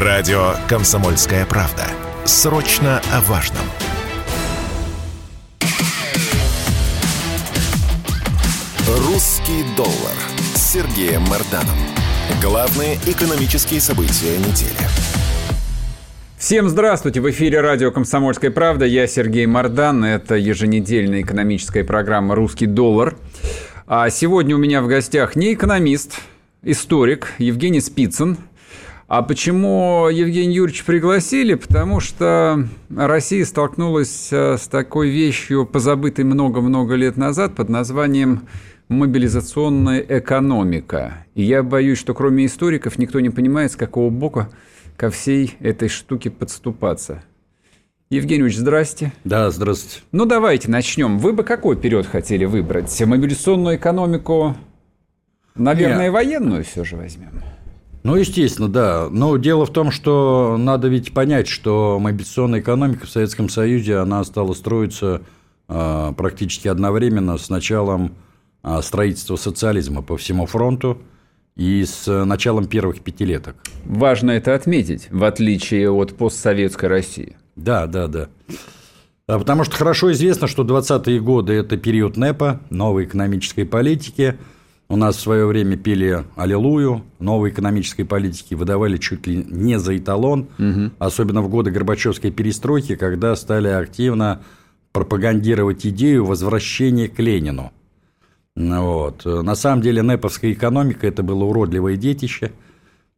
Радио «Комсомольская правда». Срочно о важном. «Русский доллар» с Сергеем Марданом. Главные экономические события недели. Всем здравствуйте! В эфире радио «Комсомольская правда». Я Сергей Мардан. Это еженедельная экономическая программа «Русский доллар». А сегодня у меня в гостях не экономист, историк Евгений Спицын. А почему Евгений Юрьевич пригласили? Потому что Россия столкнулась э, с такой вещью, позабытой много-много лет назад, под названием мобилизационная экономика. И я боюсь, что кроме историков никто не понимает, с какого бока ко всей этой штуке подступаться. Евгений Ильич, здрасте. Да, здравствуйте. Ну, давайте начнем. Вы бы какой период хотели выбрать? Мобилизационную экономику, наверное, Нет. военную все же возьмем? Ну, естественно, да. Но дело в том, что надо ведь понять, что мобилизационная экономика в Советском Союзе, она стала строиться э, практически одновременно с началом э, строительства социализма по всему фронту и с началом первых пятилеток. Важно это отметить, в отличие от постсоветской России. Да, да, да. А потому что хорошо известно, что 20-е годы – это период НЭПа, новой экономической политики. У нас в свое время пели «Аллилуйю», новой экономической политики выдавали чуть ли не за эталон, угу. особенно в годы Горбачевской перестройки, когда стали активно пропагандировать идею возвращения к Ленину. Вот. На самом деле НЭПовская экономика – это было уродливое детище.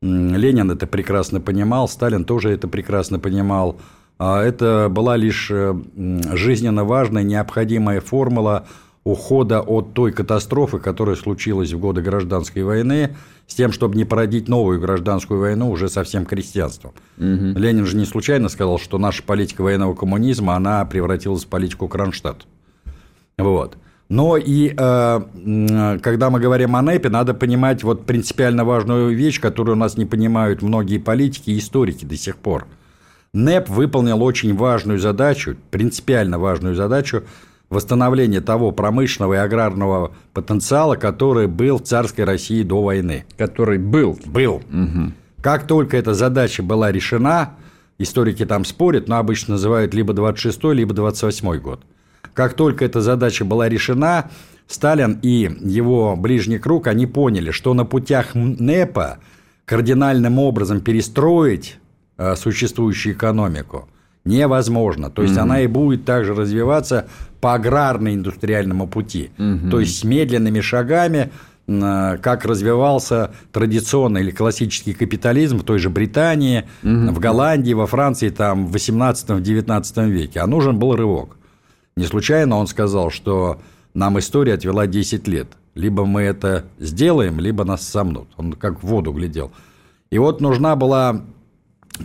Ленин это прекрасно понимал, Сталин тоже это прекрасно понимал – а это была лишь э, жизненно важная, необходимая формула ухода от той катастрофы, которая случилась в годы гражданской войны, с тем, чтобы не породить новую гражданскую войну уже со всем крестьянством. Угу. Ленин же не случайно сказал, что наша политика военного коммунизма, она превратилась в политику Кронштадт. Вот. Но и э, когда мы говорим о НЭПе, надо понимать вот принципиально важную вещь, которую у нас не понимают многие политики и историки до сих пор – НЭП выполнил очень важную задачу, принципиально важную задачу восстановления того промышленного и аграрного потенциала, который был в царской России до войны. Который был. Был. Угу. Как только эта задача была решена, историки там спорят, но обычно называют либо 26-й, либо 28-й год. Как только эта задача была решена, Сталин и его ближний круг, они поняли, что на путях НЭПа кардинальным образом перестроить Э, существующую экономику. Невозможно. То есть, mm-hmm. она и будет также развиваться по аграрно-индустриальному пути. Mm-hmm. То есть, с медленными шагами, э, как развивался традиционный или классический капитализм в той же Британии, mm-hmm. в Голландии, во Франции там, в 18-19 веке. А нужен был рывок. Не случайно он сказал, что нам история отвела 10 лет. Либо мы это сделаем, либо нас сомнут. Он как в воду глядел. И вот нужна была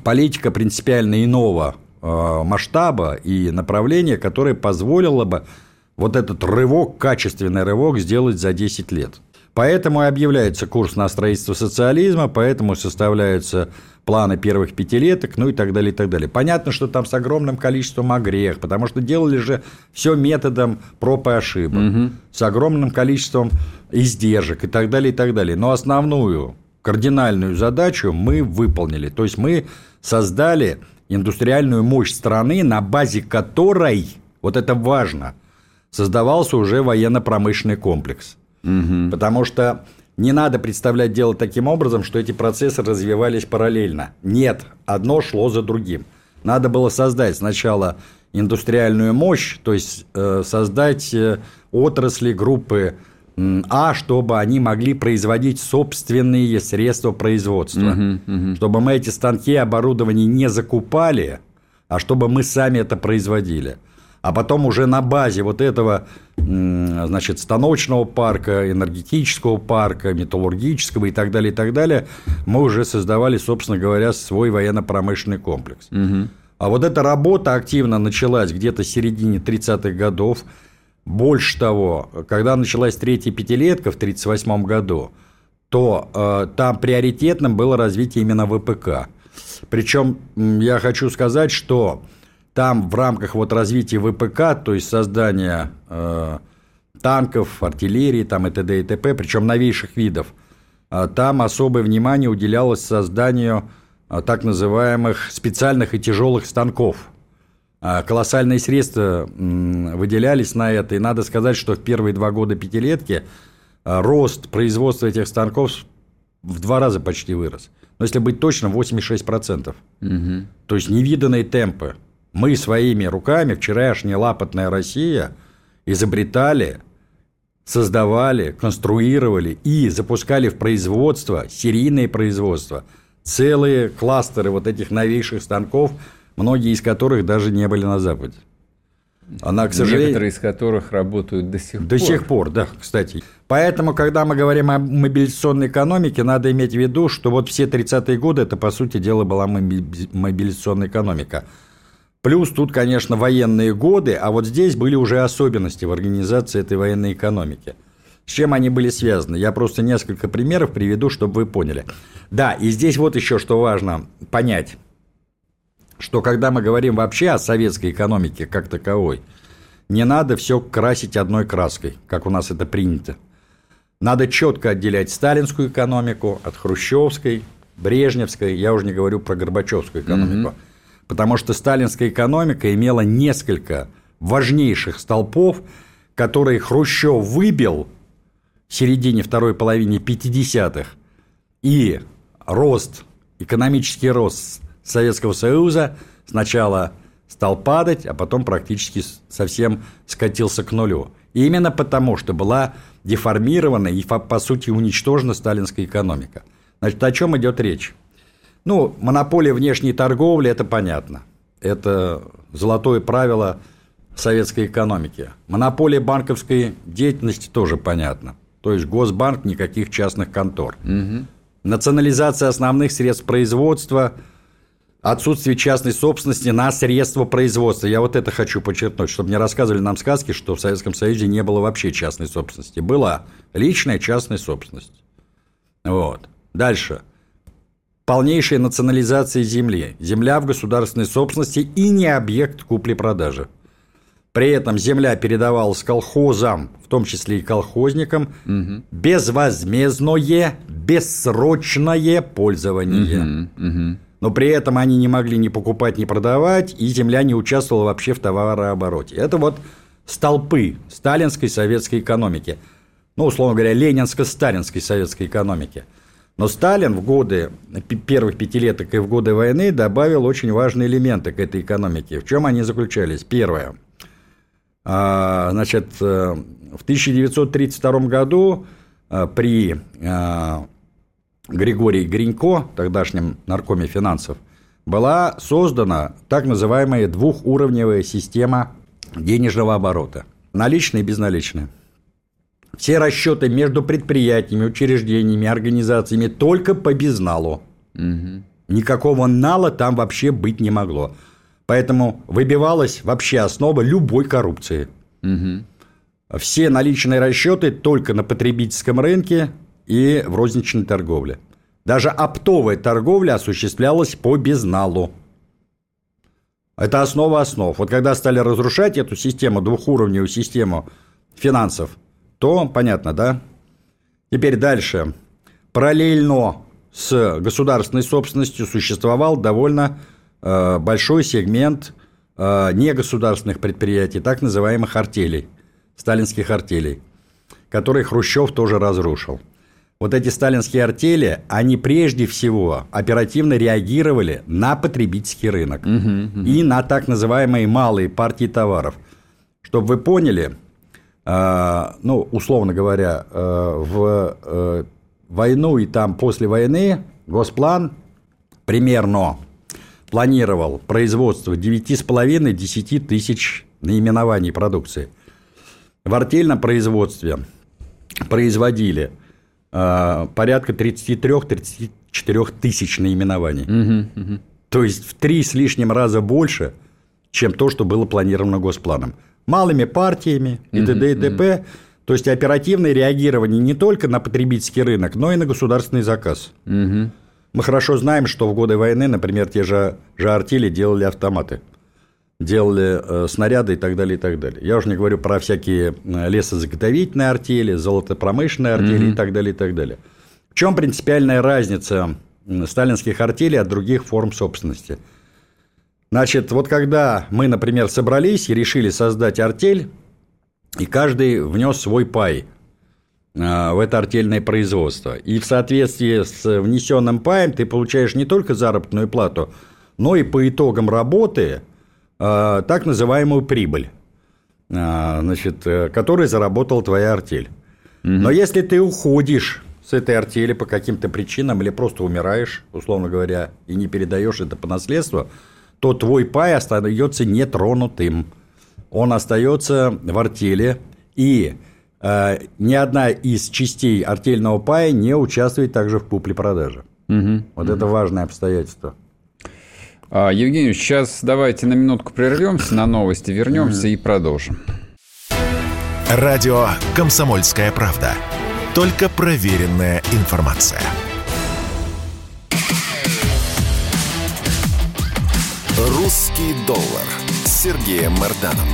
политика принципиально иного масштаба и направления, которое позволило бы вот этот рывок, качественный рывок сделать за 10 лет. Поэтому и объявляется курс на строительство социализма, поэтому составляются планы первых пятилеток, ну и так далее, и так далее. Понятно, что там с огромным количеством огрех, потому что делали же все методом проб и ошибок, угу. с огромным количеством издержек и так далее, и так далее. Но основную кардинальную задачу мы выполнили. То есть мы создали индустриальную мощь страны, на базе которой, вот это важно, создавался уже военно-промышленный комплекс. Угу. Потому что не надо представлять дело таким образом, что эти процессы развивались параллельно. Нет, одно шло за другим. Надо было создать сначала индустриальную мощь, то есть э, создать э, отрасли, группы а чтобы они могли производить собственные средства производства. Угу, угу. Чтобы мы эти станки и оборудование не закупали, а чтобы мы сами это производили. А потом уже на базе вот этого значит, станочного парка, энергетического парка, металлургического и так далее, и так далее, мы уже создавали, собственно говоря, свой военно-промышленный комплекс. Угу. А вот эта работа активно началась где-то в середине 30-х годов. Больше того, когда началась третья пятилетка в 1938 году, то э, там приоритетным было развитие именно ВПК. Причем я хочу сказать, что там в рамках вот развития ВПК, то есть создания э, танков, артиллерии там и т.д. и т.п., причем новейших видов, э, там особое внимание уделялось созданию а, так называемых специальных и тяжелых станков. А, колоссальные средства выделялись на это, и надо сказать, что в первые два года пятилетки рост производства этих станков в два раза почти вырос. Но если быть точным, 86%. Угу. То есть невиданные темпы. Мы своими руками, вчерашняя лапотная Россия, изобретали, создавали, конструировали и запускали в производство, серийное производство, целые кластеры вот этих новейших станков, многие из которых даже не были на Западе. Она, к сожалению... Некоторые из которых работают до сих до пор. До сих пор, да, кстати. Поэтому, когда мы говорим о мобилизационной экономике, надо иметь в виду, что вот все 30-е годы это, по сути дела, была мобилизационная экономика. Плюс тут, конечно, военные годы, а вот здесь были уже особенности в организации этой военной экономики. С чем они были связаны? Я просто несколько примеров приведу, чтобы вы поняли. Да, и здесь вот еще что важно понять, что когда мы говорим вообще о советской экономике как таковой, не надо все красить одной краской, как у нас это принято. Надо четко отделять сталинскую экономику от хрущевской, брежневской, я уже не говорю про горбачевскую экономику. Mm-hmm. Потому что сталинская экономика имела несколько важнейших столпов, которые Хрущев выбил в середине второй половины 50-х. И рост, экономический рост Советского Союза сначала стал падать, а потом практически совсем скатился к нулю. И именно потому, что была деформирована и, по сути, уничтожена сталинская экономика. Значит, о чем идет речь? Ну, монополия внешней торговли – это понятно. Это золотое правило советской экономики. Монополия банковской деятельности тоже понятно. То есть Госбанк никаких частных контор. Угу. Национализация основных средств производства, отсутствие частной собственности на средства производства. Я вот это хочу подчеркнуть, чтобы не рассказывали нам сказки, что в Советском Союзе не было вообще частной собственности. Была личная частная собственность. Вот. Дальше – полнейшая национализация земли. Земля в государственной собственности и не объект купли-продажи. При этом земля передавалась колхозам, в том числе и колхозникам, угу. безвозмездное, бессрочное пользование. Угу, угу. Но при этом они не могли ни покупать, ни продавать, и земля не участвовала вообще в товарообороте. Это вот столпы сталинской советской экономики. Ну, условно говоря, ленинско-сталинской советской экономики – но Сталин в годы первых пятилеток и в годы войны добавил очень важные элементы к этой экономике. В чем они заключались? Первое. А, значит, э, в 1932 году э, при Григории Гринько, тогдашнем наркоме финансов, была создана так называемая двухуровневая система денежного оборота. Наличная и безналичная. Все расчеты между предприятиями, учреждениями, организациями только по безналу. Угу. Никакого нала там вообще быть не могло. Поэтому выбивалась вообще основа любой коррупции. Угу. Все наличные расчеты только на потребительском рынке и в розничной торговле. Даже оптовая торговля осуществлялась по безналу. Это основа основ. Вот когда стали разрушать эту систему, двухуровневую систему финансов – то понятно, да? Теперь дальше. Параллельно с государственной собственностью существовал довольно э, большой сегмент э, негосударственных предприятий, так называемых артелей, сталинских артелей, которые Хрущев тоже разрушил. Вот эти сталинские артели, они прежде всего оперативно реагировали на потребительский рынок угу, угу. и на так называемые малые партии товаров. Чтобы вы поняли, а, ну, условно говоря, э, в э, войну и там после войны Госплан примерно планировал производство 9,5-10 тысяч наименований продукции. В артельном производстве производили э, порядка 33-34 тысяч наименований. Угу, угу. То есть в три с лишним раза больше, чем то, что было планировано Госпланом малыми партиями и т.д. и т.п. То есть оперативное реагирование не только на потребительский рынок, но и на государственный заказ. Угу. Мы хорошо знаем, что в годы войны, например, те же, же артели делали автоматы, делали э, снаряды и так далее, и так далее. Я уже не говорю про всякие э, лесозаготовительные артели, золотопромышленные артели угу. и так далее, и так далее. В чем принципиальная разница сталинских артелей от других форм собственности. Значит, вот когда мы, например, собрались и решили создать артель, и каждый внес свой пай а, в это артельное производство. И в соответствии с внесенным паем ты получаешь не только заработную плату, но и по итогам работы так называемую прибыль, а, значит, э, которую заработала твоя артель. Угу. Но если ты уходишь с этой артели по каким-то причинам или просто умираешь, условно говоря, и не передаешь это по наследству, то твой пай остается нетронутым. Он остается в артели, и э, ни одна из частей артельного пая не участвует также в купле-продаже. Угу. Вот угу. это важное обстоятельство. А, Евгений, сейчас давайте на минутку прервемся, на новости вернемся и продолжим. Радио «Комсомольская правда». Только проверенная информация. «Русский доллар» с Сергеем Марданом.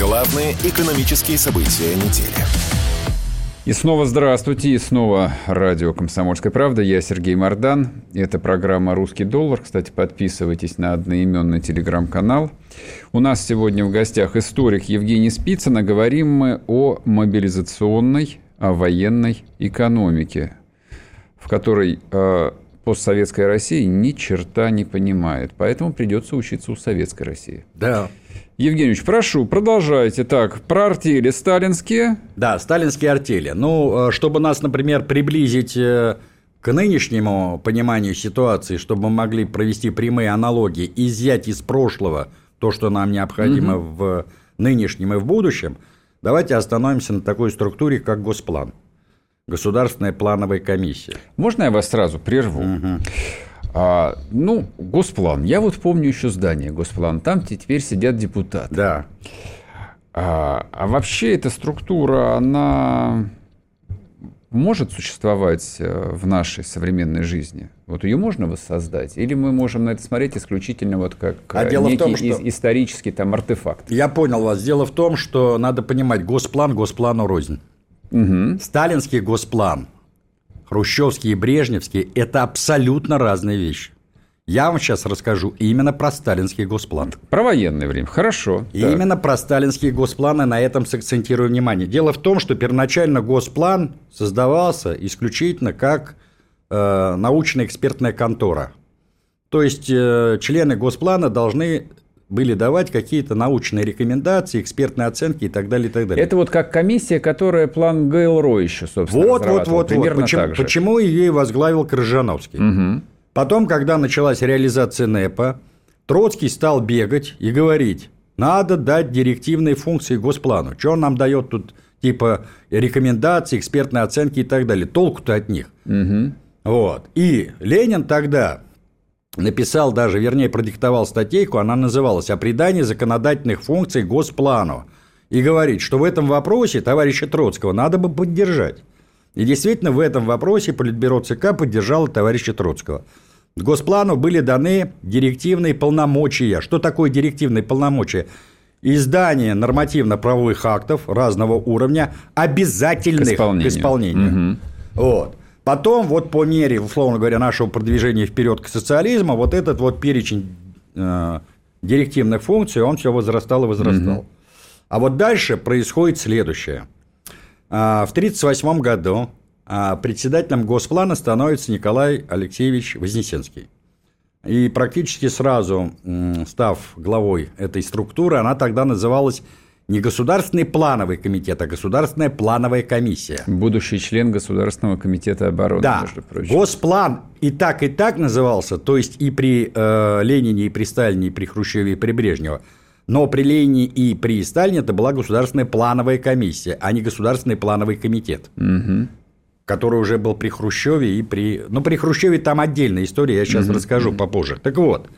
Главные экономические события недели. И снова здравствуйте, и снова радио «Комсомольская правда». Я Сергей Мордан. Это программа «Русский доллар». Кстати, подписывайтесь на одноименный телеграм-канал. У нас сегодня в гостях историк Евгений Спицын. Говорим мы о мобилизационной, о военной экономике, в которой э, постсоветская Россия ни черта не понимает. Поэтому придется учиться у советской России. Да. Евгеньевич, прошу, продолжайте. Так, про артели сталинские. Да, сталинские артели. Ну, э, чтобы нас, например, приблизить э, к нынешнему пониманию ситуации, чтобы мы могли провести прямые аналогии, изъять из прошлого то, что нам необходимо угу. в нынешнем и в будущем, давайте остановимся на такой структуре, как Госплан. Государственная плановая комиссия. Можно я вас сразу прерву? Угу. А, ну, Госплан. Я вот помню еще здание Госплан. Там теперь сидят депутаты. Да. А, а вообще эта структура, она может существовать э, в нашей современной жизни? Вот ее можно воссоздать? Или мы можем на это смотреть исключительно вот как а дело некий в том, что... исторический там артефакт? Я понял вас. Дело в том, что надо понимать, госплан госплану рознь. Угу. Сталинский госплан хрущевский и брежневский – это абсолютно разные вещи. Я вам сейчас расскажу именно про сталинский госплан. Про военное время, хорошо. Именно про сталинские госпланы на этом сакцентирую внимание. Дело в том, что первоначально госплан создавался исключительно как э, научная экспертная контора. То есть э, члены госплана должны были давать какие-то научные рекомендации, экспертные оценки и так далее, и так далее. Это вот как комиссия, которая план ГЛРО еще, собственно, Вот, вот, вот, Примерно вот. Почему, почему ее и возглавил Крыжановский. Угу. Потом, когда началась реализация НЭПа, Троцкий стал бегать и говорить, надо дать директивные функции Госплану. Что он нам дает тут, типа, рекомендации, экспертные оценки и так далее. Толку-то от них. Угу. Вот. И Ленин тогда написал даже, вернее, продиктовал статейку, она называлась «О придании законодательных функций Госплану». И говорит, что в этом вопросе товарища Троцкого надо бы поддержать. И действительно, в этом вопросе Политбюро ЦК поддержало товарища Троцкого. Госплану были даны директивные полномочия. Что такое директивные полномочия? Издание нормативно-правовых актов разного уровня, обязательных к исполнению. К исполнению. Угу. Вот. Потом, вот по мере, условно говоря, нашего продвижения вперед к социализму, вот этот вот перечень э, директивных функций, он все возрастал и возрастал. Угу. А вот дальше происходит следующее. А, в 1938 году а, председателем Госплана становится Николай Алексеевич Вознесенский. И практически сразу, став главой этой структуры, она тогда называлась не Государственный плановый комитет, а Государственная плановая комиссия. Будущий член Государственного комитета обороны, да. между прочим. Госплан и так, и так назывался, то есть и при э, Ленине, и при Сталине, и при Хрущеве, и при Брежневе. Но при Ленине и при Сталине это была Государственная плановая комиссия, а не Государственный плановый комитет. Угу который уже был при Хрущеве и при... Ну, при Хрущеве там отдельная история, я сейчас угу, расскажу угу. попозже. Так вот,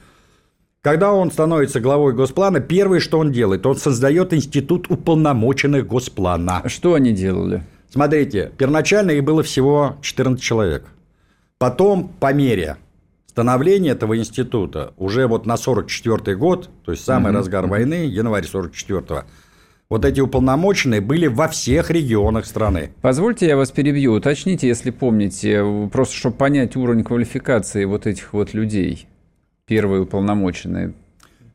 когда он становится главой Госплана, первое, что он делает, он создает институт уполномоченных Госплана. Что они делали? Смотрите, первоначально их было всего 14 человек. Потом, по мере становления этого института, уже вот на 44 год, то есть самый угу, разгар войны, январь 44-го, Вот эти уполномоченные были во всех регионах страны. Позвольте я вас перебью. Уточните, если помните, просто чтобы понять уровень квалификации вот этих вот людей. Первые уполномоченные.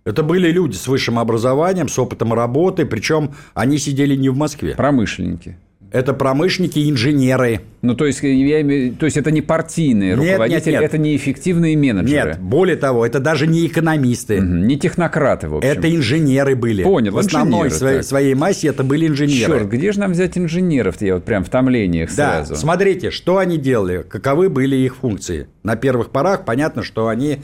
Это были люди с высшим образованием, с опытом работы, причем они сидели не в Москве. Промышленники. Это промышленники, инженеры. Ну, то есть, я имею, то есть это не партийные Нет, руководители, нет, нет. это не эффективные менеджеры. Нет, более того, это даже не экономисты. Мгм, Не технократы, в общем. Это инженеры были. Понял, В основной своей, так. своей массе это были инженеры. Черт, где же нам взять инженеров-то? Я вот прям в томлениях Да, сразу. смотрите, что они делали, каковы были их функции. На первых порах понятно, что они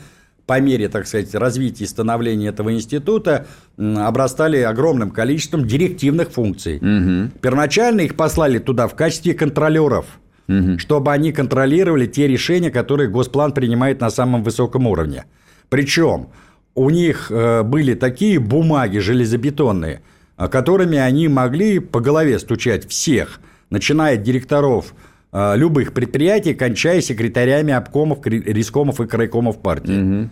по мере, так сказать, развития и становления этого института обрастали огромным количеством директивных функций. Первоначально их послали туда в качестве контролеров, чтобы они контролировали те решения, которые Госплан принимает на самом высоком уровне. Причем у них э, были такие бумаги железобетонные, э, которыми они могли по голове стучать всех, начиная от директоров любых предприятий, кончая секретарями обкомов, рискомов и крайкомов партии.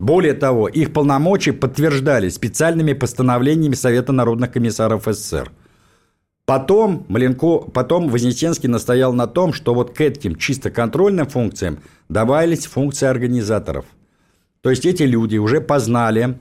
Более того, их полномочия подтверждались специальными постановлениями Совета народных комиссаров СССР. Потом, Маленко, потом Вознесенский настоял на том, что вот к этим чисто контрольным функциям добавились функции организаторов. То есть эти люди уже познали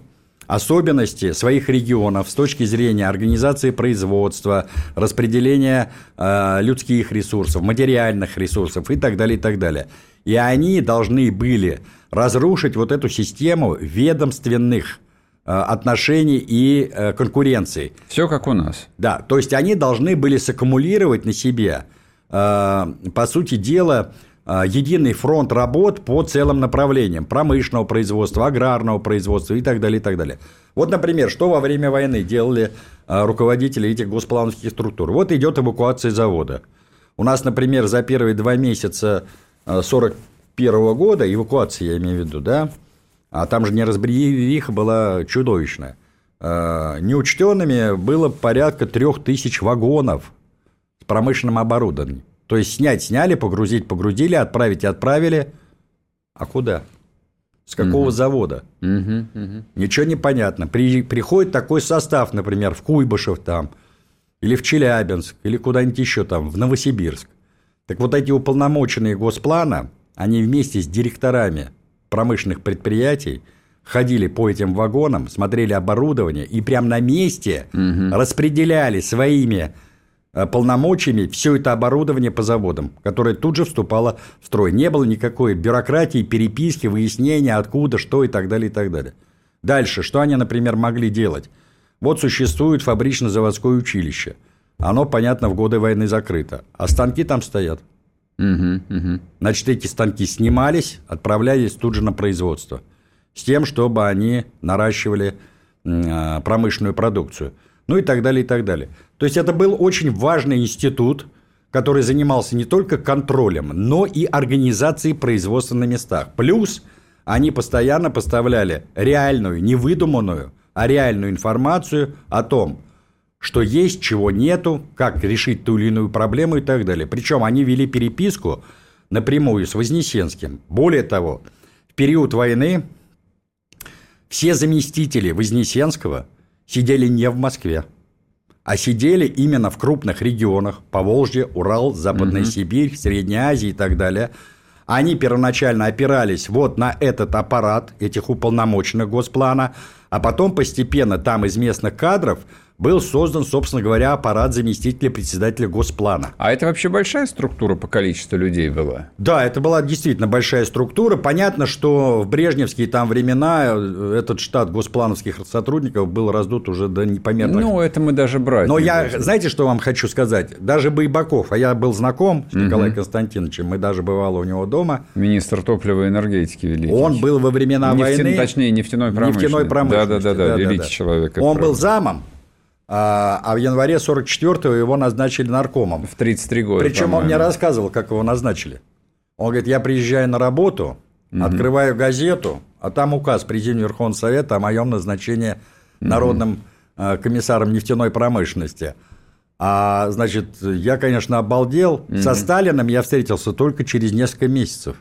особенности своих регионов с точки зрения организации производства, распределения э, людских ресурсов, материальных ресурсов и так далее, и так далее. И они должны были разрушить вот эту систему ведомственных э, отношений и э, конкуренции. Все как у нас. Да, то есть они должны были саккумулировать на себе, э, по сути дела, единый фронт работ по целым направлениям промышленного производства, аграрного производства и так далее, и так далее. Вот, например, что во время войны делали э, руководители этих госплановских структур. Вот идет эвакуация завода. У нас, например, за первые два месяца 1941 года, эвакуация я имею в виду, да, а там же неразбериха была чудовищная. Неучтенными было порядка трех тысяч вагонов с промышленным оборудованием. То есть снять сняли, погрузить погрузили, отправить отправили. А куда? С какого завода? Мгм, мгм. Ничего не понятно. При- приходит такой состав, например, в Куйбышев там, или в Челябинск, или куда-нибудь еще там, в Новосибирск. Так вот эти уполномоченные Госплана, они вместе с директорами промышленных предприятий ходили по этим вагонам, смотрели оборудование и прямо на месте распределяли своими полномочиями все это оборудование по заводам, которое тут же вступало в строй. Не было никакой бюрократии, переписки, выяснения, откуда, что и так далее, и так далее. Дальше, что они, например, могли делать? Вот существует фабрично-заводское училище. Оно, понятно, в годы войны закрыто. А станки там стоят. Мгм, мгм. Значит, эти станки снимались, отправлялись тут же на производство. С тем, чтобы они наращивали а, промышленную продукцию. Ну и так далее, и так далее. То есть это был очень важный институт, который занимался не только контролем, но и организацией производства на местах. Плюс они постоянно поставляли реальную, не выдуманную, а реальную информацию о том, что есть, чего нету, как решить ту или иную проблему и так далее. Причем они вели переписку напрямую с Вознесенским. Более того, в период войны все заместители Вознесенского сидели не в Москве, а сидели именно в крупных регионах Поволжье, Урал, Западная Сибирь, Средняя Азия и так далее. Они первоначально опирались вот на этот аппарат этих уполномоченных Госплана, а потом постепенно там из местных кадров был создан, собственно говоря, аппарат заместителя председателя Госплана. А это вообще большая структура по количеству людей была? Да, это была действительно большая структура. Понятно, что в брежневские там времена э, этот штат госплановских сотрудников был раздут уже до непомерных. Ну, это мы даже брать Но я, будем. знаете, что вам хочу сказать? Даже Байбаков, а я был знаком с Николаем Константиновичем, мы даже бывало у него дома. Министр топлива и энергетики великий. Он был во времена Нефтян- войны... Точнее, нефтяной промышленности. Нефтяной промышленности. Да-да-да, великий человек. это Он был правда. замом, а а в январе 44-го его назначили наркомом. В 33 года, Причем он мне рассказывал, как его назначили. Он говорит, я приезжаю на работу, открываю газету, а там указ президента Верховного Совета о моем назначении народным э, комиссаром нефтяной промышленности. А, значит, я, конечно, обалдел. Со Сталином я встретился только через несколько месяцев.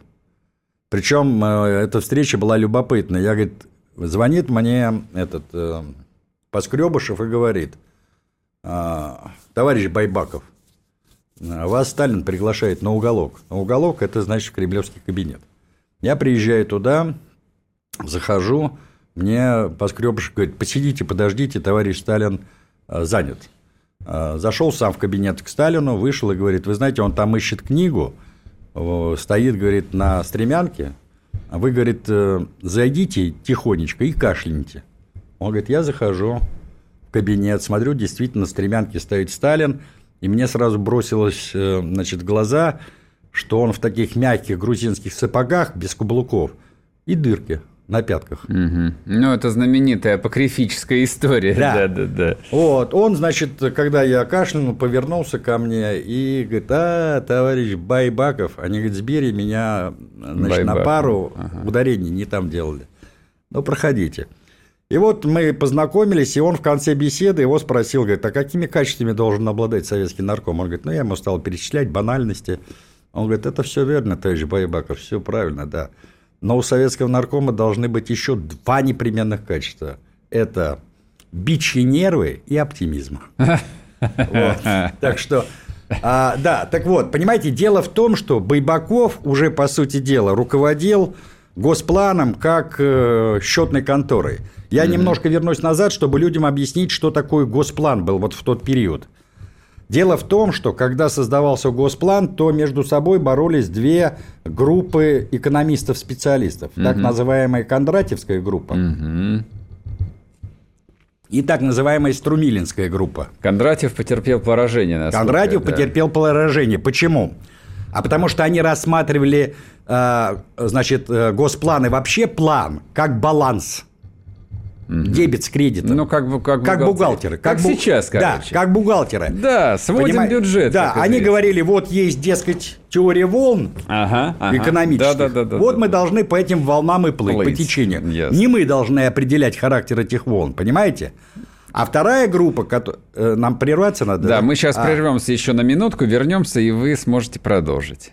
Причем э, эта встреча была любопытная. Я, говорит, звонит мне этот э, Поскребышев и говорит, а, товарищ Байбаков, вас Сталин приглашает на уголок. На уголок – это значит кремлевский кабинет. Я приезжаю туда, захожу, мне поскребышек говорит, посидите, подождите, товарищ Сталин а, занят. А, зашел сам в кабинет к Сталину, вышел и говорит, вы знаете, он там ищет книгу, стоит, говорит, на стремянке, а вы, говорит, э, зайдите тихонечко и кашляните. Он говорит, я захожу в кабинет, смотрю, действительно, на стремянке стоит Сталин, и мне сразу бросилось, э, значит, в глаза, что он в таких мягких грузинских сапогах, без каблуков, и дырки на пятках. Угу. Ну, это знаменитая апокрифическая история. Да. да, да, да. Вот, он, значит, когда я кашлянул, повернулся ко мне и говорит, а, товарищ Байбаков, они, говорит, сбери меня значит, на пару, ага. ударений не там делали. Ну, проходите. И вот мы познакомились, и он в конце беседы его спросил, говорит, а какими качествами должен обладать советский нарком? Он говорит, ну, я ему стал перечислять банальности. Он говорит, это все верно, товарищ Байбаков, все правильно, да. Но у советского наркома должны быть еще два непременных качества. Это бичьи нервы и оптимизм. Так что, а, да, так вот, понимаете, дело в том, что Байбаков уже, по сути дела, руководил госпланом как э, счетной конторой. Я немножко вернусь назад, чтобы людям объяснить, что такое госплан был вот в тот период. Дело в том, что когда создавался госплан, то между собой боролись две группы экономистов-специалистов. Угу. Так называемая Кондратьевская группа угу. и так называемая Струмилинская группа. Кондратьев потерпел поражение. Кондратьев да. потерпел поражение. Почему? А потому что они рассматривали, э, значит, э, госплан и вообще план как баланс – Дебет с кредитом. Ну, как, как, как бухгалтеры. Как, как бу... сейчас, короче. Да, как бухгалтеры. Да, сводим Понимаете? бюджет. Да, они говорили, вот есть, дескать, теория волн ага, ага. экономических. Да, да, да, вот да, мы да. должны по этим волнам и плыть, плыть. по течению. Yes. Не мы должны определять характер этих волн, понимаете? А вторая группа. Э, нам прерваться надо? Да, мы сейчас а... прервемся еще на минутку, вернемся, и вы сможете продолжить.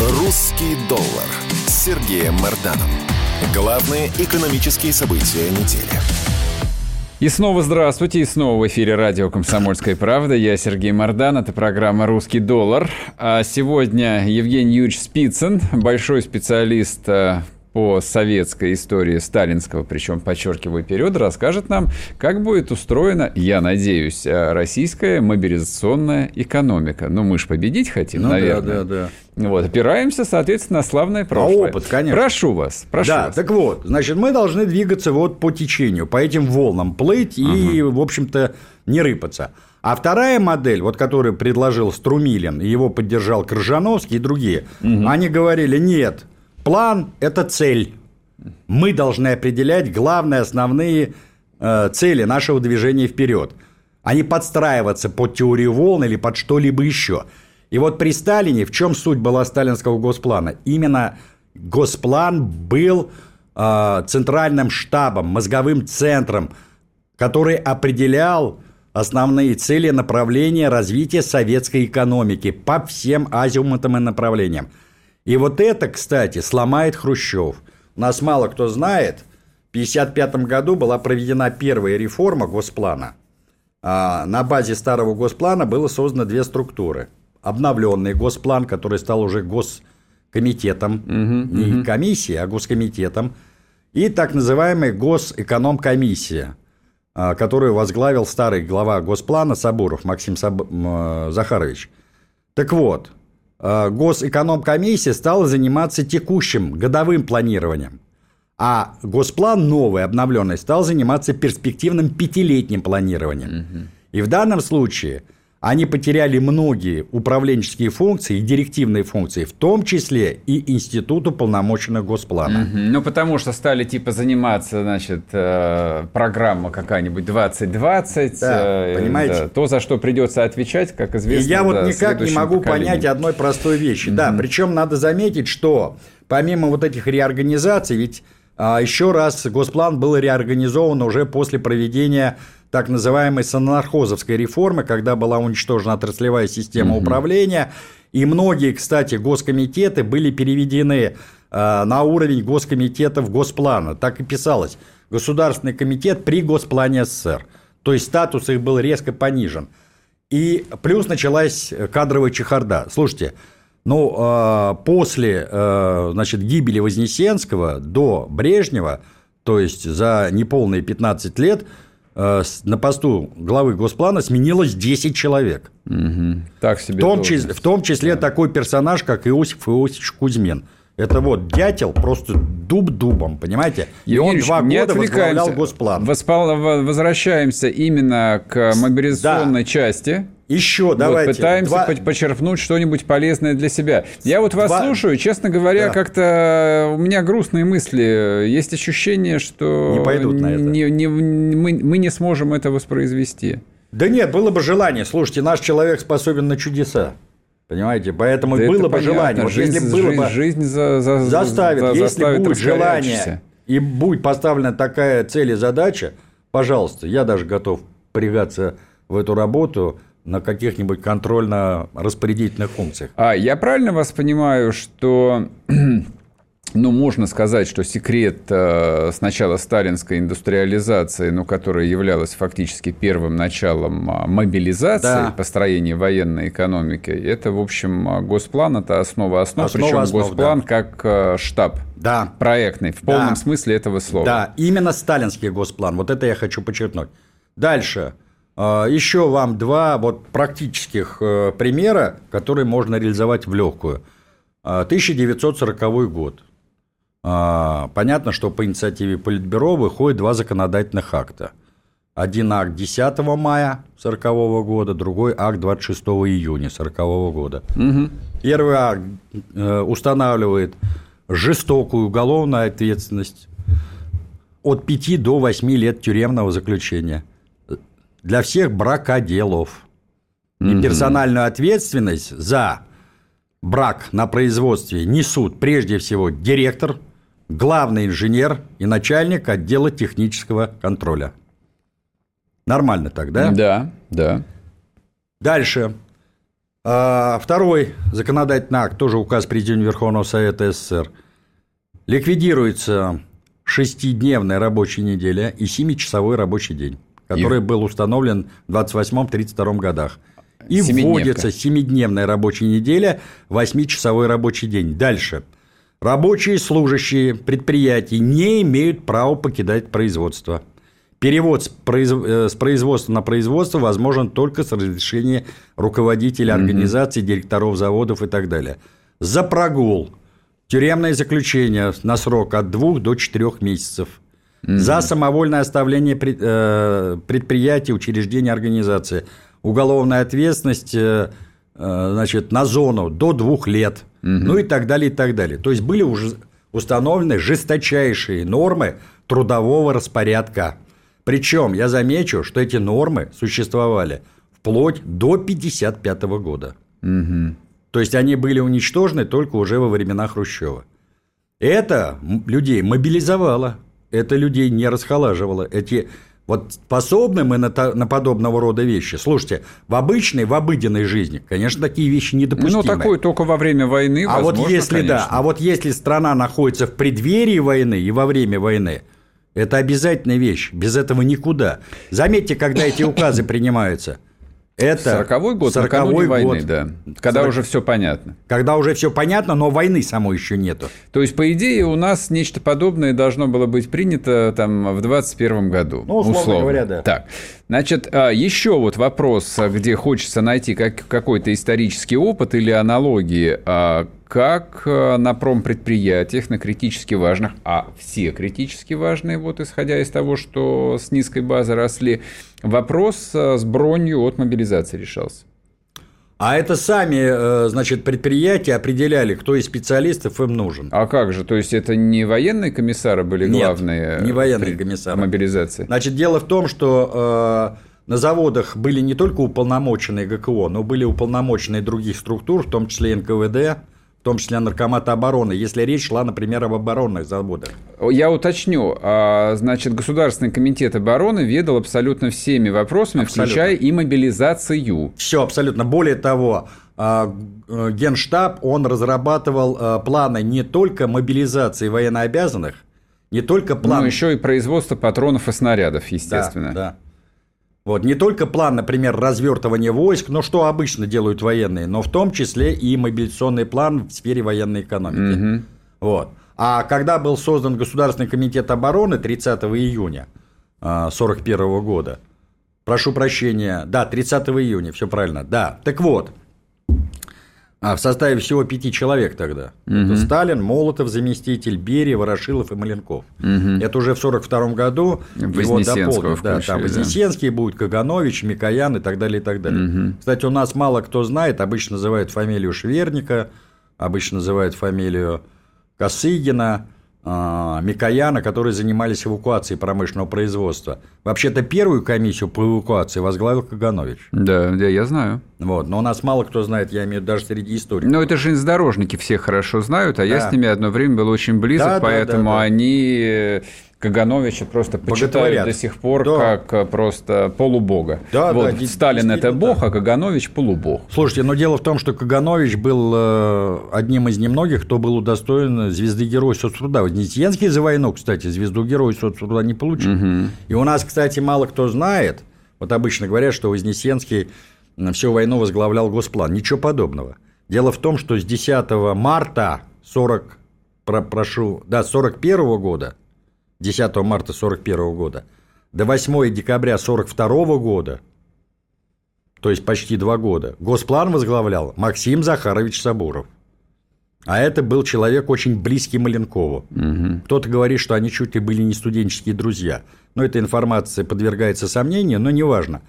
«Русский доллар» с Сергеем Марданом. Главные экономические события недели. И снова здравствуйте, и снова в эфире радио «Комсомольская правда». Я Сергей Мордан, это программа «Русский доллар». А сегодня Евгений Юрьевич Спицын, большой специалист э, по советской истории сталинского, причем подчеркиваю периода, расскажет нам, как будет устроена, я надеюсь, э, российская мобилизационная экономика. Ну, мы же победить хотим, ну, наверное. Да, да, да. Вот, опираемся, соответственно, на славное прошлое. На опыт, конечно. Прошу вас, прошу да, вас. так вот, значит, мы должны двигаться вот по течению, по этим волнам плыть и, угу. в общем-то, не рыпаться. А вторая модель, вот которую предложил Струмилин, его поддержал Крыжановский и другие, угу. они говорили, нет, План – это цель. Мы должны определять главные, основные э, цели нашего движения вперед, а не подстраиваться под теорию волн или под что-либо еще. И вот при Сталине, в чем суть была сталинского госплана? Именно госплан был э, центральным штабом, мозговым центром, который определял основные цели направления развития советской экономики по всем азиуматам и направлениям. И вот это, кстати, сломает Хрущев. Нас мало кто знает. В 1955 году была проведена первая реформа Госплана. А на базе старого Госплана было создано две структуры. Обновленный Госплан, который стал уже Госкомитетом, угу, не угу. комиссией, а Госкомитетом. И так называемая Госэкономкомиссия, а, которую возглавил старый глава Госплана Сабуров Максим Саб... Захарович. Так вот, Э, Госэкономкомиссия стала заниматься текущим годовым планированием, а Госплан новый, обновленный, стал заниматься перспективным пятилетним планированием. Угу. И в данном случае они потеряли многие управленческие функции и директивные функции, в том числе и Институту полномоченных Госплана. Угу. Ну, потому что стали типа заниматься, значит, э, программа какая-нибудь 2020, да, э, понимаете? Да, то, за что придется отвечать, как известно. И я вот никак не могу поколению. понять одной простой вещи. Угу. Да, причем надо заметить, что помимо вот этих реорганизаций, ведь а, еще раз Госплан был реорганизован уже после проведения так называемой санархозовской реформы, когда была уничтожена отраслевая система угу. управления. И многие, кстати, госкомитеты были переведены э, на уровень госкомитетов Госплана. Так и писалось. Государственный комитет при Госплане СССР. То есть статус их был резко понижен. И плюс началась кадровая чехарда. Слушайте, ну, э, после э, значит, гибели Вознесенского до Брежнева, то есть за неполные 15 лет, на посту главы Госплана сменилось 10 человек. Угу. Так себе в том, числе, в том числе да. такой персонаж, как Иосиф Иосифович Кузьмин. Это вот дятел просто дуб дубом, понимаете? И он два года возглавлял Госплан. Воспал... Возвращаемся именно к мобилизационной да. части. Еще вот, давайте. Пытаемся два... почерпнуть что-нибудь полезное для себя. Я вот вас два... слушаю, честно говоря, да. как-то у меня грустные мысли. Есть ощущение, что не пойдут на это. Не, не, мы, мы не сможем это воспроизвести. Да нет, было бы желание. Слушайте, наш человек способен на чудеса. Понимаете? Поэтому да было бы понятно. желание. Вот жизнь, если было жизнь, бы... жизнь за, за, заставит. За, если будет желание и будет поставлена такая цель и задача, пожалуйста, я даже готов пригаться в эту работу на каких-нибудь контрольно-распорядительных функциях. А я правильно вас понимаю, что ну, можно сказать, что секрет э, сначала сталинской индустриализации, ну, которая являлась фактически первым началом а, мобилизации, да. построения военной экономики, это, в общем, а, госплан, это основа основ, основа причем основ, госплан да. как э, штаб да. проектный, в полном да. смысле этого слова. Да, именно сталинский госплан, вот это я хочу подчеркнуть. Дальше. Э, еще вам два вот практических примера, которые можно реализовать в легкую. 1940 год. А, понятно, что по инициативе Политбюро выходит два законодательных акта. Один акт 10 мая 1940 года, другой акт 26 июня 1940 года. Угу. Первый акт э, устанавливает жестокую уголовную ответственность от 5 до 8 лет тюремного заключения для всех бракоделов. Угу. И персональную ответственность за брак на производстве несут прежде всего директор главный инженер и начальник отдела технического контроля. Нормально так, да? Да, да. Дальше. А, второй законодательный акт, тоже указ Президента Верховного Совета СССР. Ликвидируется шестидневная рабочая неделя и семичасовой рабочий день, который и... был установлен в 28-32 годах. И вводится семидневная рабочая неделя, восьмичасовой рабочий день. Дальше – Рабочие служащие предприятий не имеют права покидать производство. Перевод с, э, производства на производство возможен только с разрешения руководителя организации, директоров заводов и так далее. За прогул тюремное заключение на срок от 2 до 4 месяцев. За самовольное оставление э, предприятия, учреждения, организации. Уголовная ответственность э, значит, на зону до двух лет – угу. ну и так далее, и так далее. То есть были уже установлены жесточайшие нормы трудового распорядка. Причем я замечу, что эти нормы существовали вплоть до 1955 года. Угу. То есть они были уничтожены только уже во времена Хрущева. Это людей мобилизовало, это людей не расхолаживало. Эти вот способны мы на, на подобного рода вещи? Слушайте, в обычной, в обыденной жизни, конечно, такие вещи недопустимы. Ну, такое только во время войны, А возможно, вот если, конечно. да, а вот если страна находится в преддверии войны и во время войны, это обязательная вещь, без этого никуда. Заметьте, когда эти указы принимаются – это 40-й год, 40 накануне войны, год. да. Когда 40... уже все понятно. Когда уже все понятно, но войны самой еще нету. То есть, по идее, у нас нечто подобное должно было быть принято там в 21 году. Ну, условно, условно. говоря, да. Так, значит, а, еще вот вопрос, где хочется найти какой-то исторический опыт или аналогии. Как э, на промпредприятиях, на критически важных, а все критически важные, вот исходя из того, что с низкой базы росли, вопрос э, с бронью от мобилизации решался? А это сами, э, значит, предприятия определяли, кто из специалистов им нужен. А как же? То есть это не военные комиссары были Нет, главные? не военные комиссары. Мобилизации. Значит, дело в том, что на заводах были не только уполномоченные ГКО, но были уполномоченные других структур, в том числе НКВД, том числе Наркомата обороны, если речь шла, например, об оборонных заводах. Я уточню. А, Значит, Государственный комитет обороны ведал абсолютно всеми вопросами, Абсолютно. включая и мобилизацию. Все абсолютно. Более того, э, э, Генштаб, он разрабатывал э, планы не только мобилизации военнообязанных, не только план... Ну, еще и производство патронов и снарядов, Да, естественно. да. Вот, не только план, например, развертывания войск, но что обычно делают военные, но в том числе и мобилизационный план в сфере военной экономики. Вот. А когда был создан Государственный комитет обороны 30 июня 1941 года, прошу прощения, да, 30 июня, все правильно, да, так вот, а, в составе всего пяти человек тогда. Это Сталин, Молотов, заместитель, Берия, Ворошилов и Маленков. Это уже в 1942 году его Вознесенского дополнили. Да, там включили, да. Вознесенский будет, Каганович, Микоян и так далее, и так далее. Кстати, у нас мало кто знает, обычно называют фамилию Шверника, обычно называют фамилию Косыгина, Микояна, которые занимались эвакуацией промышленного производства. Вообще-то первую комиссию по эвакуации возглавил Каганович. Да, да, я знаю. Вот. Но у нас мало кто знает, я имею в виду даже среди историков. Но это железнодорожники все хорошо знают, а я Да. с ними одно время был очень близок, Да, да, поэтому да, да. они э, Кагановича просто почитают до сих пор Да. как э, просто полубога. Да, вот, да, Сталин это бог, а Каганович полубог. Слушайте, но дело в том, что Каганович был э, одним из немногих, кто был удостоен звезды Героя соцтруда. Вознесенский за войну, кстати, звезду Героя соцтруда не получил. И у нас, кстати, мало кто знает, вот обычно говорят, что Вознесенский всю войну возглавлял Госплан. Ничего подобного. Дело в том, что с 10 марта 40, про- прошу, да, 41 года, 10 марта 41 года, до 8 декабря 42 года, то есть почти два года, Госплан возглавлял Максим Захарович Сабуров. А это был человек очень близкий Маленкову. Кто-то говорит, что они чуть ли были не студенческие друзья. Но эта информация подвергается сомнению, но неважно.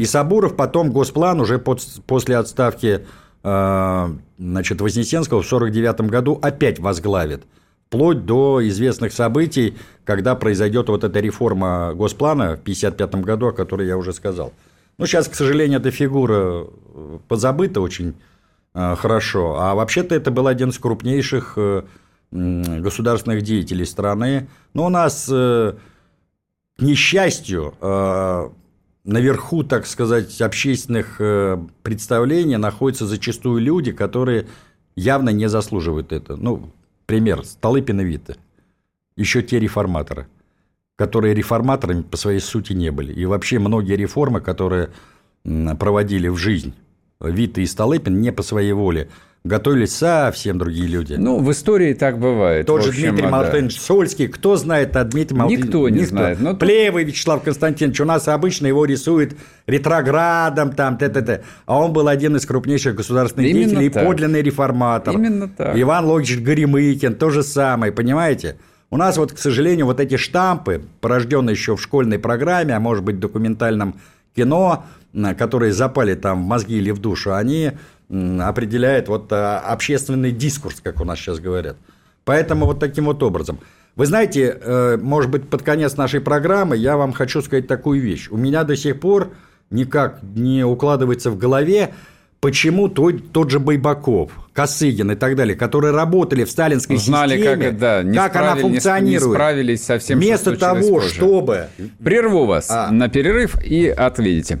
И Сабуров потом Госплан уже под- после отставки э, значит, Вознесенского в 49 году опять возглавит. Вплоть до известных событий, когда произойдет вот эта реформа Госплана в 55 году, о которой я уже сказал. Ну, сейчас, к сожалению, эта фигура э, позабыта очень э, хорошо. А вообще-то это был один из крупнейших э, государственных деятелей страны. Но у нас, к несчастью, наверху, так сказать, общественных представлений находятся зачастую люди, которые явно не заслуживают это. Ну, пример, Столыпин и Вита. Еще те реформаторы которые реформаторами по своей сути не были. И вообще многие реформы, которые проводили в жизнь Вита и Столыпин, не по своей воле, готовились совсем другие люди. Ну, в истории так бывает. Тот в же общем, Дмитрий а, да. Сольский, кто знает о Дмитрии Мартыновиче? Никто не знает, но- Плеевый Вячеслав Константинович, у нас обычно его рисуют ретроградом, там, т.т.т. А он был один из крупнейших государственных Именно деятелей так. и подлинный реформатор. Именно так. Иван Логич Горемыкин, то же самое, понимаете? У нас вот, к сожалению, вот эти штампы, порожденные еще в школьной программе, а может быть в документальном кино, которые запали там в мозги или в душу, они м, определяют вот а, общественный дискурс, как у нас сейчас говорят. Поэтому вот таким вот образом. Вы знаете, э, может быть, под конец нашей программы я вам хочу сказать такую вещь. У меня до сих пор никак не укладывается в голове, почему тот, тот же Байбаков, Косыгин и так далее, которые работали в сталинской Знали, системе, как, да, не как она справили- функционирует. Не справились со всем, что Вместо случилось того, позже. чтобы... Прерву вас А. на перерыв и ответите.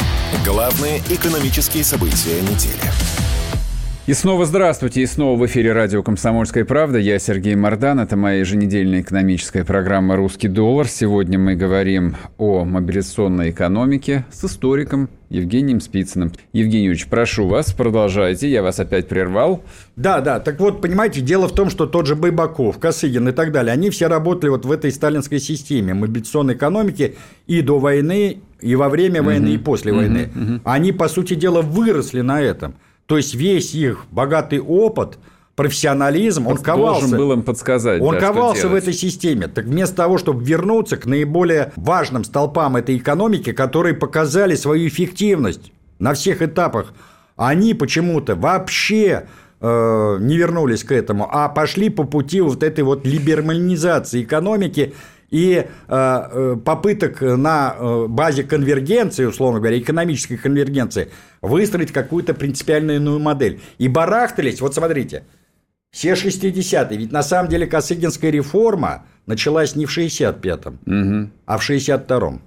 Главные экономические события недели. И снова здравствуйте, и снова в эфире радио «Комсомольская правда». Я Сергей Мордан, это моя еженедельная экономическая программа «Русский доллар». Сегодня мы говорим о мобилизационной экономике с историком Евгением Спицыным. Евгений Юрьевич, прошу вас, продолжайте, я вас опять прервал. Да, да, так вот, понимаете, дело в том, что тот же Байбаков, Косыгин и так далее, они все работали вот в этой сталинской системе мобилизационной экономики и до войны, и во время войны, угу, и после войны. Угу. Они, по сути дела, выросли на этом – то есть весь их богатый опыт, профессионализм, он ковался. Должен был им подсказать. Он да, ковался в этой системе. Так вместо того, чтобы вернуться к наиболее важным столпам этой экономики, которые показали свою эффективность на всех этапах, они почему-то вообще э, не вернулись к этому, а пошли по пути вот этой вот либерализации экономики и э, э, попыток на э, базе конвергенции, условно говоря, экономической конвергенции, выстроить какую-то принципиально иную модель. И барахтались, вот смотрите, все 60-е, ведь на самом деле Косыгинская реформа началась не в 65-м, угу. а в 62-м.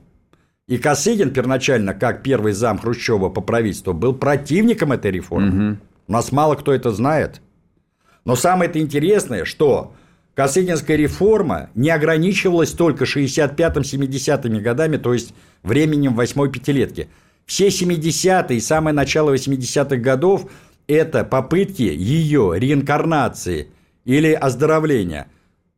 И Косыгин первоначально, как первый зам Хрущева по правительству, был противником этой реформы. Угу. У нас мало кто это знает. Но самое-то интересное, что Косыгинская реформа не ограничивалась только 65-70-ми годами, то есть временем восьмой пятилетки. Все 70-е и самое начало 80-х годов – это попытки ее реинкарнации или оздоровления.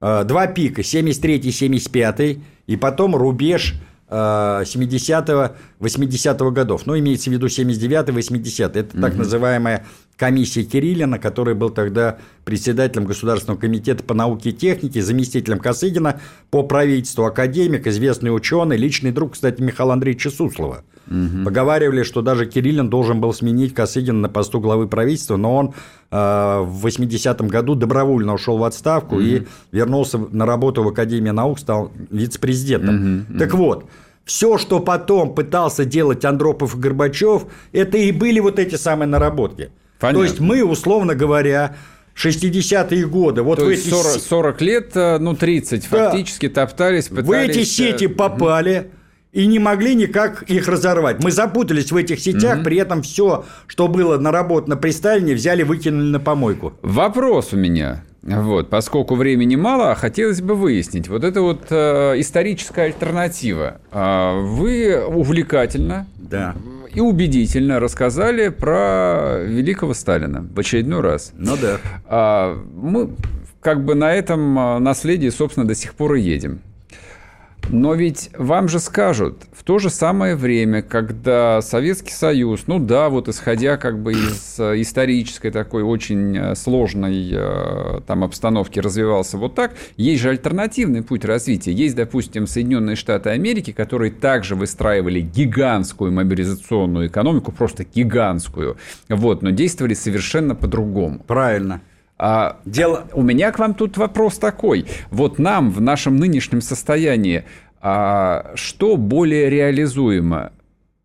Э, два пика – 73-75, и потом рубеж – 70-го, э, 80-го годов. Ну, имеется в виду 79-й, 80-й. Это угу. так называемая комиссия Кириллина, который был тогда председателем Государственного комитета по науке и технике, заместителем Косыгина по правительству, академик, известный ученый, личный друг, кстати, Михаила Андреевича Суслова. Угу. Поговаривали, что даже Кириллин должен был сменить Косыгина на посту главы правительства, но он э, в 80-м году добровольно ушел в отставку угу. и вернулся на работу в Академии наук, стал вице-президентом. Угу. Так вот, все, что потом пытался делать Андропов и Горбачев, это и были вот эти самые наработки. Понятно. То есть мы, условно говоря, 60-е годы. Вот То в эти 40, 40 лет, э, ну 30 да. фактически топтались, пытались... В эти сети попали и не могли никак их разорвать. Мы запутались в этих сетях, угу. при этом все, что было наработано при Сталине, взяли, выкинули на помойку. Вопрос у меня. Вот, поскольку времени мало, хотелось бы выяснить. Вот это вот э, историческая альтернатива. Э, вы увлекательно да. и убедительно рассказали про великого Сталина в очередной раз. Ну да. Э, мы как бы на этом э, наследии, собственно, до сих пор и едем. Но ведь вам же скажут, в то же самое время, когда Советский Союз, ну да, вот исходя как бы из э, исторической такой очень э, сложной э, там обстановки развивался вот так, есть же альтернативный путь развития. Есть, допустим, Соединенные Штаты Америки, которые также выстраивали гигантскую мобилизационную экономику, просто гигантскую, вот, но действовали совершенно по-другому. Правильно. А, Дело... У меня к вам тут вопрос такой. Вот нам в нашем нынешнем состоянии а, что более реализуемо?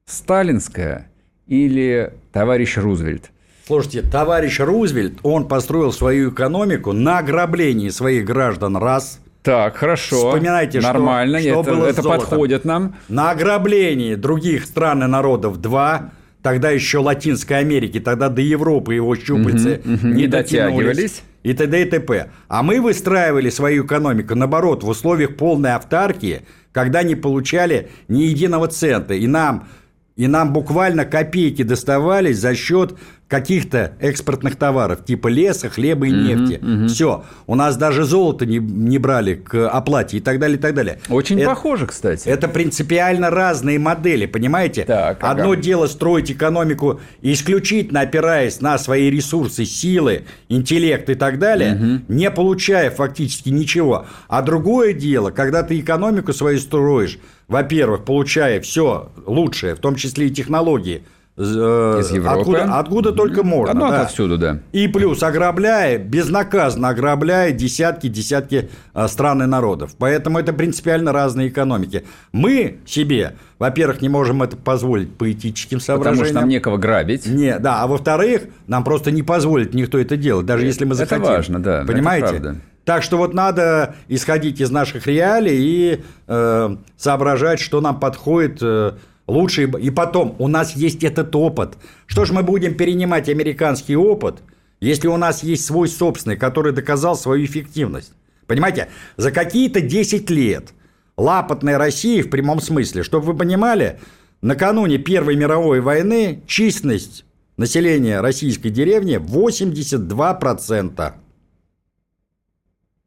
Сталинская или товарищ Рузвельт? Слушайте, товарищ Рузвельт, он построил свою экономику на ограблении своих граждан раз – так, хорошо. Вспоминайте, Нормально, что, что это, было это подходит нам. На ограблении других стран и народов два тогда еще Латинской Америки, тогда до Европы его щупальцы угу, угу, не, не дотягивались. И т.д. и т.п. А мы выстраивали свою экономику, наоборот, в условиях полной автаркии, когда не получали ни единого цента. И нам, и нам буквально копейки доставались за счет каких-то экспортных товаров, типа леса, хлеба и нефти. Угу, угу. Все. У нас даже золото не, не брали к оплате и так далее, и так далее. Очень это, похоже, кстати. Это принципиально разные модели, понимаете? Так, ага. Одно дело строить экономику исключительно опираясь на свои ресурсы, силы, интеллект и так далее, угу. не получая фактически ничего. А другое дело, когда ты экономику свою строишь, во-первых, получая все лучшее, в том числе и технологии – Из Европы. Откуда, откуда только можно. Одно да. отовсюду, да. И плюс ограбляя, безнаказанно ограбляя десятки-десятки э, стран и народов. Поэтому это принципиально разные экономики. Мы себе, во-первых, не можем это позволить по этическим соображениям. Потому что нам некого грабить. Не, да, а во-вторых, нам просто не позволит никто это делать, даже если мы захотим. Это важно, да. Понимаете? Так что вот надо исходить из наших реалий и э, соображать, что нам подходит э, лучше. И потом, у нас есть этот опыт. Что ж мы будем перенимать американский опыт, если у нас есть свой собственный, который доказал свою эффективность. Понимаете, за какие-то 10 лет лапотной России в прямом смысле, чтобы вы понимали, накануне Первой мировой войны численность населения российской деревни 82%.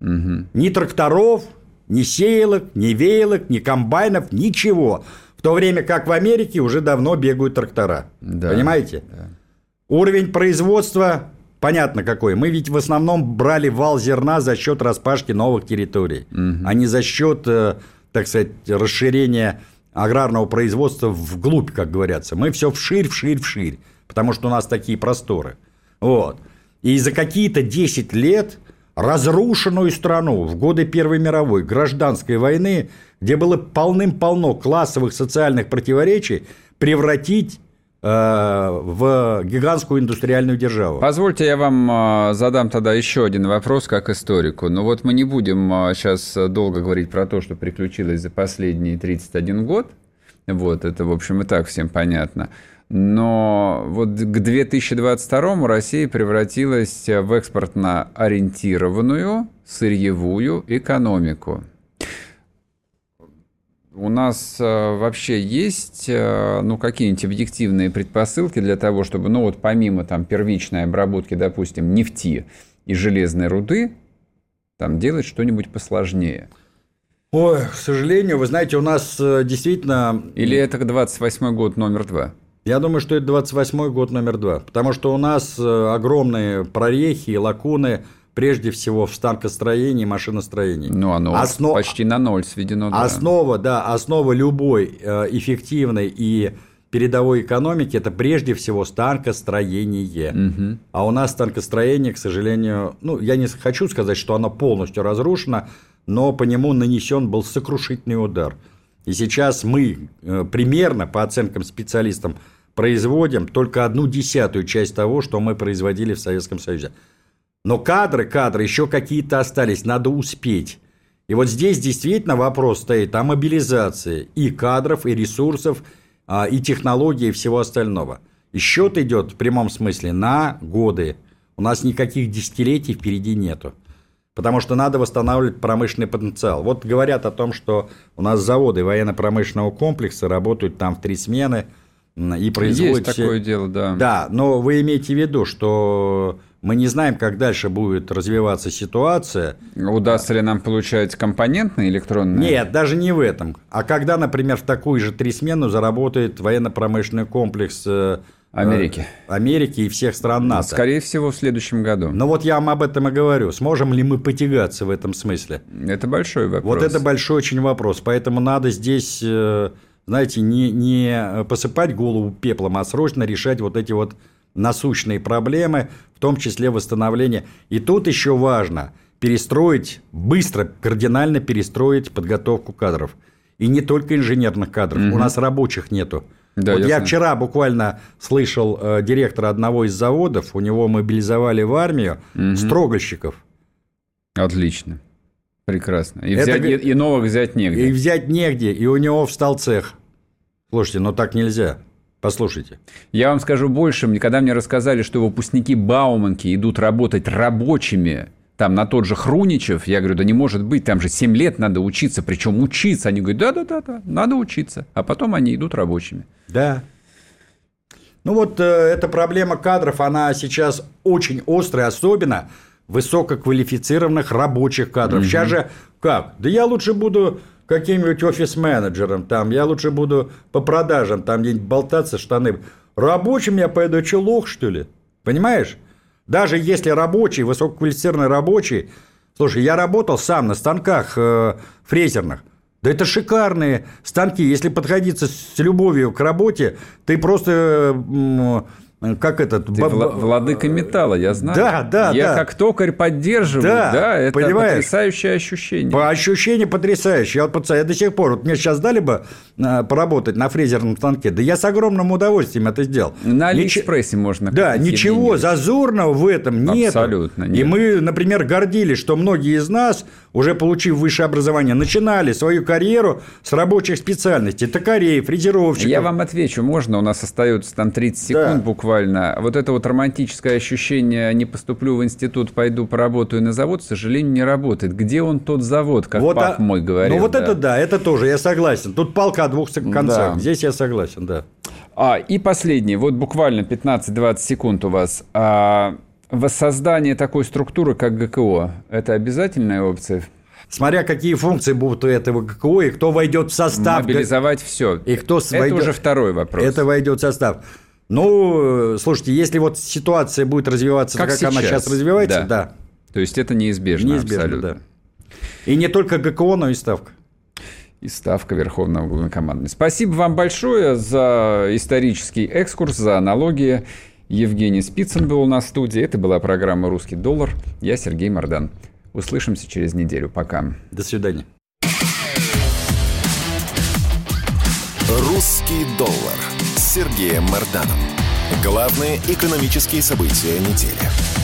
Угу. Ни тракторов, ни сеялок, ни веялок, ни комбайнов, ничего. То время как в Америке уже давно бегают трактора. Да, Понимаете? Да. Уровень производства понятно какой. Мы ведь в основном брали вал зерна за счет распашки новых территорий, угу. а не за счет, э, так сказать, расширения аграрного производства вглубь, как говорятся. Мы все вширь, вширь, вширь, потому что у нас такие просторы. Вот. И за какие-то 10 лет разрушенную страну в годы Первой мировой гражданской войны, где было полным-полно классовых социальных противоречий, превратить э, в гигантскую индустриальную державу. Позвольте, я вам э, задам тогда еще один вопрос как историку. Но ну вот мы не будем сейчас э, долго говорить про то, что приключилось за последние 31 год. Вот, это, в общем, и так всем понятно. Но вот к 2022 Россия превратилась в экспортно ориентированную сырьевую экономику. У нас э, вообще есть э, ну, какие-нибудь объективные предпосылки для того, чтобы, ну вот помимо там первичной обработки, допустим, нефти и железной руды, там делать что-нибудь посложнее? Ой, к сожалению, вы знаете, у нас э, действительно... Или это 28 год номер два? Я думаю, что это 28-й год номер два, потому что у нас э, огромные прорехи и лакуны, прежде всего в станкостроении и машиностроении. Ну, оно Основ... почти на ноль сведено. Да. Основа, да, основа любой э, эффективной и передовой экономики – это прежде всего станкостроение. Угу. А у нас станкостроение, к сожалению, ну, я не хочу сказать, что оно полностью разрушено, но по нему нанесен был сокрушительный удар. И сейчас мы э, примерно, по оценкам специалистам, производим только одну десятую часть того, что мы производили в Советском Союзе. Но кадры, кадры еще какие-то остались, надо успеть. И вот здесь действительно вопрос стоит о мобилизации и кадров, и ресурсов, а, и технологий, и всего остального. И счет идет в прямом смысле на годы. У нас никаких десятилетий впереди нету. Потому что надо восстанавливать промышленный потенциал. Вот говорят о том, что у нас заводы военно-промышленного комплекса работают там в три смены – и производит... Есть такое дело, да. Да, но вы имеете в виду, что мы не знаем, как дальше будет развиваться ситуация. Удастся ли нам получать компонентные электронные? Нет, даже не в этом. А когда, например, в такую же три смену заработает военно-промышленный комплекс э, Америки. Америки и всех стран НАТО. Скорее всего, в следующем году. Ну вот я вам об этом и говорю. Сможем ли мы потягаться в этом смысле? Это большой вопрос. Вот это большой очень вопрос. Поэтому надо здесь э, знаете, не, не посыпать голову пеплом, а срочно решать вот эти вот насущные проблемы, в том числе восстановление. И тут еще важно перестроить, быстро, кардинально перестроить подготовку кадров. И не только инженерных кадров, угу. у нас рабочих нету. Да, вот я вчера буквально слышал э, директора одного из заводов, у него мобилизовали в армию угу. строгольщиков. Отлично. Прекрасно. И, взять, Это... и, и новых взять негде. И взять негде, и у него встал цех. Слушайте, ну так нельзя. Послушайте. Я вам скажу больше. Когда мне рассказали, что выпускники Бауманки идут работать рабочими там на тот же Хруничев, я говорю, да не может быть, там же 7 лет надо учиться, причем учиться. Они говорят, да-да-да, надо учиться. А потом они идут рабочими. Да. Ну вот э, эта проблема кадров, она сейчас очень острая, особенно высококвалифицированных рабочих кадров. Угу. Сейчас же как? Да я лучше буду каким-нибудь офис-менеджером, там, я лучше буду по продажам там где-нибудь болтаться, штаны. Рабочим я пойду, что лох, что ли? Понимаешь? Даже если рабочий, высококвалифицированный рабочий, слушай, я работал сам на станках э, фрезерных, да это шикарные станки. Если подходиться с любовью к работе, ты просто как этот... Ты б... владыка металла, я знаю. Да, да, я да. как токарь поддерживаю, да, да это понимаешь? потрясающее ощущение. По ощущению потрясающее. Я, вот, я до сих пор, вот мне сейчас дали бы а, поработать на фрезерном станке, да я с огромным удовольствием это сделал. На Алиэкспрессе Нич... можно. Да, ничего зазорного в этом нет. Абсолютно нет. И мы, например, гордились, что многие из нас, уже получив высшее образование, начинали свою карьеру с рабочих специальностей. Токарей, фрезеровщиков. Я вам отвечу, можно? У нас остается там 30 секунд да. буквально буквально. Вот это вот романтическое ощущение «не поступлю в институт, пойду поработаю на завод», к сожалению, не работает. Где он тот завод, как Вот, пап а- мой говорил? Ну вот да. это да, это тоже, я согласен. Тут палка о двух концах. Да. Здесь я согласен, да. А, и последний, вот буквально 15-20 секунд у вас. А, воссоздание такой структуры, как ГКО, это обязательная опция? Смотря какие функции будут у этого ГКО и кто войдет в состав. Мобилизовать все. И кто Это войдет- уже второй вопрос. Это войдет в состав. Ну, э, слушайте, если вот ситуация будет развиваться, Как как, она сейчас, развивается, да. да, То есть это неизбежно, неизбежно, абсолютно. да. И не только ГКО, но и ставка. и ставка Верховного Главнокомандующего. Спасибо вам большое за исторический экскурс, за аналогии. Евгений Спицын был у нас в студии. Это была программа «Русский доллар». Я Сергей Мордан. Услышимся через неделю. Пока. До свидания. «Русский доллар» Сергеем Марданом. Главные экономические события недели.